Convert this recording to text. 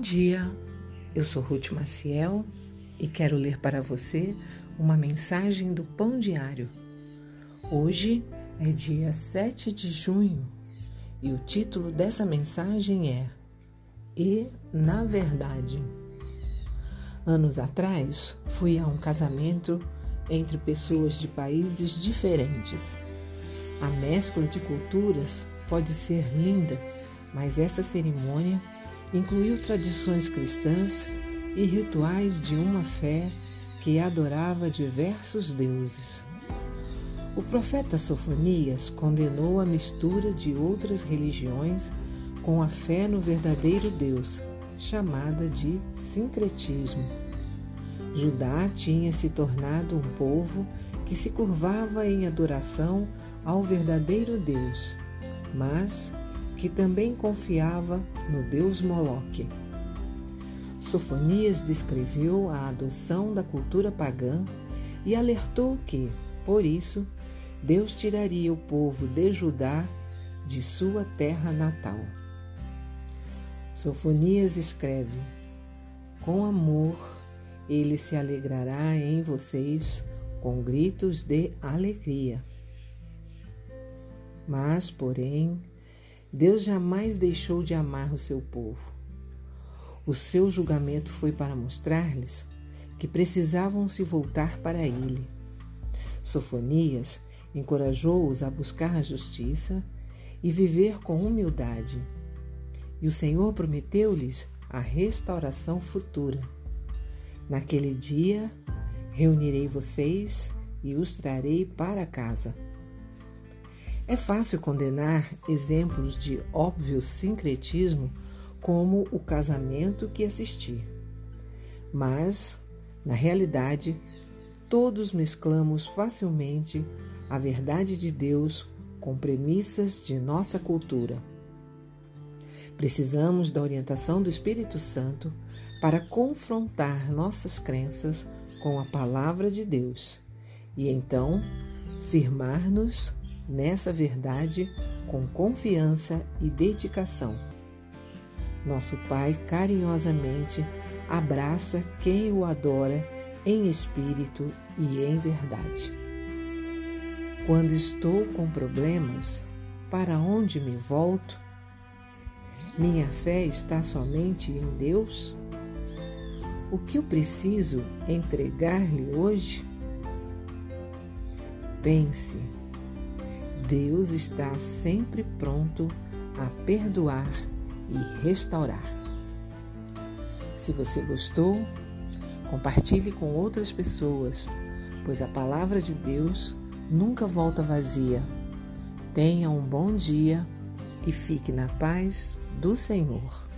dia, eu sou Ruth Maciel e quero ler para você uma mensagem do Pão Diário. Hoje é dia 7 de junho e o título dessa mensagem é E na Verdade. Anos atrás, fui a um casamento entre pessoas de países diferentes. A mescla de culturas pode ser linda, mas essa cerimônia incluiu tradições cristãs e rituais de uma fé que adorava diversos deuses. O profeta Sofonias condenou a mistura de outras religiões com a fé no verdadeiro Deus, chamada de sincretismo. Judá tinha se tornado um povo que se curvava em adoração ao verdadeiro Deus, mas que também confiava no deus Moloque. Sofonias descreveu a adoção da cultura pagã e alertou que, por isso, Deus tiraria o povo de Judá de sua terra natal. Sofonias escreve: Com amor ele se alegrará em vocês com gritos de alegria. Mas, porém, Deus jamais deixou de amar o seu povo. O seu julgamento foi para mostrar-lhes que precisavam se voltar para ele. Sofonias encorajou-os a buscar a justiça e viver com humildade. E o Senhor prometeu-lhes a restauração futura. Naquele dia reunirei vocês e os trarei para casa. É fácil condenar exemplos de óbvio sincretismo como o casamento que assisti. Mas, na realidade, todos mesclamos facilmente a verdade de Deus com premissas de nossa cultura. Precisamos da orientação do Espírito Santo para confrontar nossas crenças com a palavra de Deus e então firmar-nos nessa verdade com confiança e dedicação. Nosso Pai carinhosamente abraça quem o adora em espírito e em verdade. Quando estou com problemas, para onde me volto? Minha fé está somente em Deus? O que eu preciso entregar-lhe hoje? Pense Deus está sempre pronto a perdoar e restaurar. Se você gostou, compartilhe com outras pessoas, pois a palavra de Deus nunca volta vazia. Tenha um bom dia e fique na paz do Senhor.